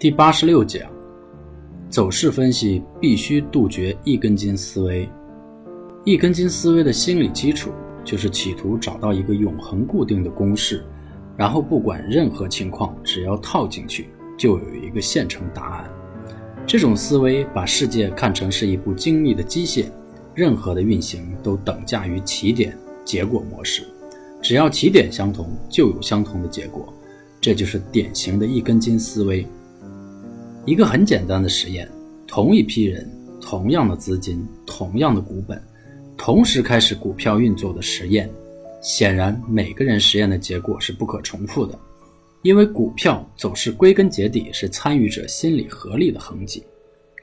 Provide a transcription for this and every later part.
第八十六讲，走势分析必须杜绝一根筋思维。一根筋思维的心理基础就是企图找到一个永恒固定的公式，然后不管任何情况，只要套进去，就有一个现成答案。这种思维把世界看成是一部精密的机械，任何的运行都等价于起点结果模式，只要起点相同，就有相同的结果。这就是典型的一根筋思维。一个很简单的实验：同一批人、同样的资金、同样的股本，同时开始股票运作的实验，显然每个人实验的结果是不可重复的，因为股票走势归根结底是参与者心理合力的痕迹，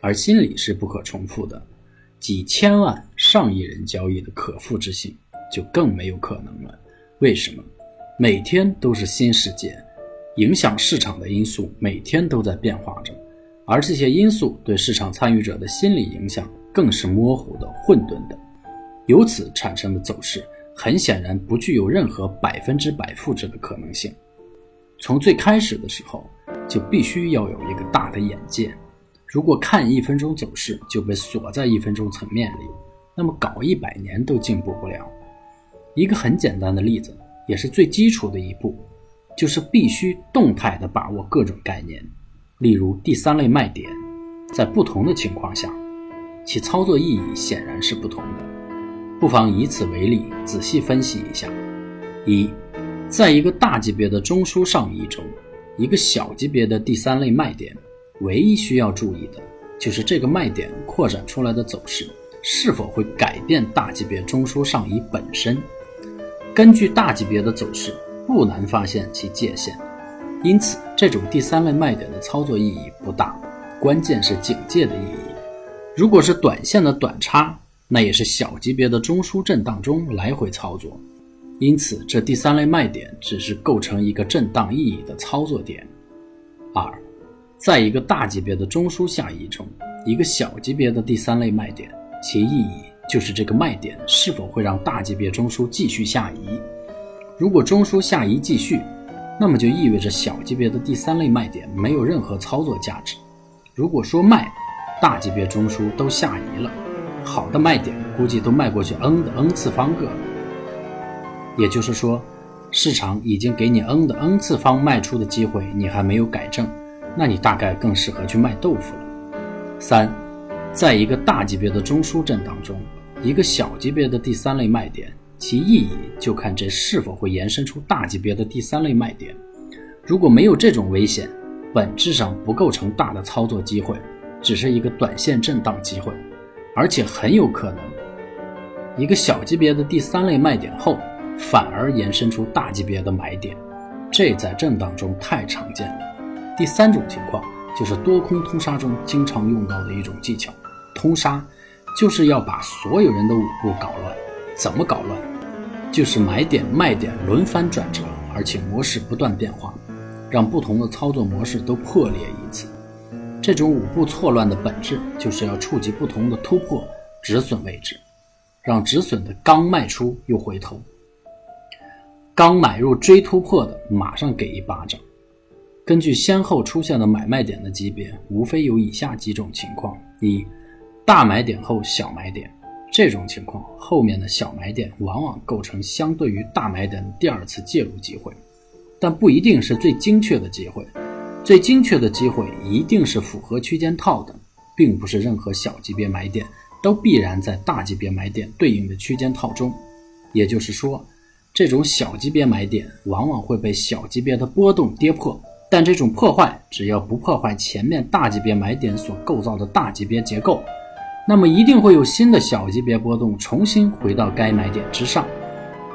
而心理是不可重复的，几千万、上亿人交易的可复制性就更没有可能了。为什么？每天都是新世界，影响市场的因素每天都在变化着。而这些因素对市场参与者的心理影响更是模糊的、混沌的，由此产生的走势很显然不具有任何百分之百复制的可能性。从最开始的时候就必须要有一个大的眼界。如果看一分钟走势就被锁在一分钟层面里，那么搞一百年都进步不了。一个很简单的例子，也是最基础的一步，就是必须动态的把握各种概念。例如第三类卖点，在不同的情况下，其操作意义显然是不同的。不妨以此为例，仔细分析一下：一，在一个大级别的中枢上移中，一个小级别的第三类卖点，唯一需要注意的就是这个卖点扩展出来的走势是否会改变大级别中枢上移本身。根据大级别的走势，不难发现其界限。因此，这种第三类卖点的操作意义不大，关键是警戒的意义。如果是短线的短差，那也是小级别的中枢震荡中来回操作。因此，这第三类卖点只是构成一个震荡意义的操作点。二，在一个大级别的中枢下移中，一个小级别的第三类卖点，其意义就是这个卖点是否会让大级别中枢继续下移。如果中枢下移继续，那么就意味着小级别的第三类卖点没有任何操作价值。如果说卖，大级别中枢都下移了，好的卖点估计都卖过去 n 的 n 次方个了。也就是说，市场已经给你 n 的 n 次方卖出的机会，你还没有改正，那你大概更适合去卖豆腐了。三，在一个大级别的中枢震荡中，一个小级别的第三类卖点。其意义就看这是否会延伸出大级别的第三类卖点。如果没有这种危险，本质上不构成大的操作机会，只是一个短线震荡机会，而且很有可能一个小级别的第三类卖点后，反而延伸出大级别的买点。这在震荡中太常见了。第三种情况就是多空通杀中经常用到的一种技巧，通杀就是要把所有人的舞步搞乱。怎么搞乱？就是买点卖点轮番转折，而且模式不断变化，让不同的操作模式都破裂一次。这种五步错乱的本质，就是要触及不同的突破止损位置，让止损的刚卖出又回头，刚买入追突破的马上给一巴掌。根据先后出现的买卖点的级别，无非有以下几种情况：一、大买点后小买点。这种情况，后面的小买点往往构成相对于大买点的第二次介入机会，但不一定是最精确的机会。最精确的机会一定是符合区间套的，并不是任何小级别买点都必然在大级别买点对应的区间套中。也就是说，这种小级别买点往往会被小级别的波动跌破，但这种破坏只要不破坏前面大级别买点所构造的大级别结构。那么一定会有新的小级别波动重新回到该买点之上，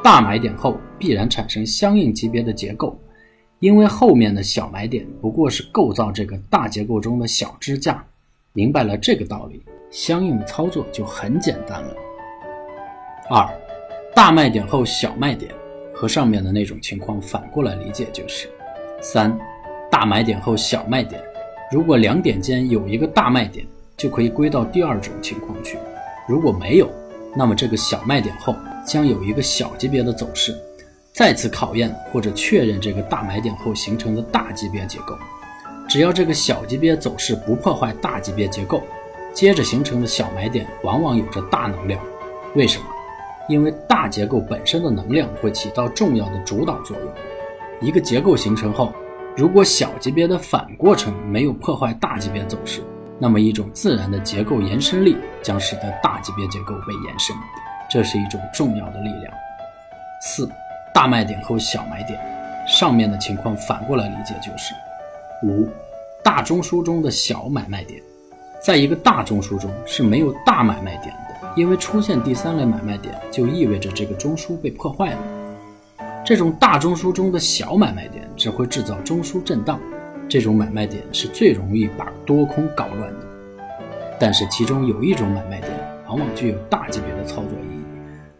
大买点后必然产生相应级别的结构，因为后面的小买点不过是构造这个大结构中的小支架。明白了这个道理，相应的操作就很简单了。二，大卖点后小卖点，和上面的那种情况反过来理解就是：三，大买点后小卖点，如果两点间有一个大卖点。就可以归到第二种情况去。如果没有，那么这个小卖点后将有一个小级别的走势，再次考验或者确认这个大买点后形成的大级别结构。只要这个小级别走势不破坏大级别结构，接着形成的小买点往往有着大能量。为什么？因为大结构本身的能量会起到重要的主导作用。一个结构形成后，如果小级别的反过程没有破坏大级别走势，那么一种自然的结构延伸力将使得大级别结构被延伸，这是一种重要的力量。四大卖点后小买点，上面的情况反过来理解就是。五大中枢中的小买卖点，在一个大中枢中是没有大买卖点的，因为出现第三类买卖点就意味着这个中枢被破坏了。这种大中枢中的小买卖点只会制造中枢震荡，这种买卖点是最容易把多空搞乱的。但是其中有一种买卖点往往具有大级别的操作意义，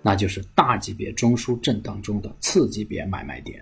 那就是大级别中枢震荡中的次级别买卖点。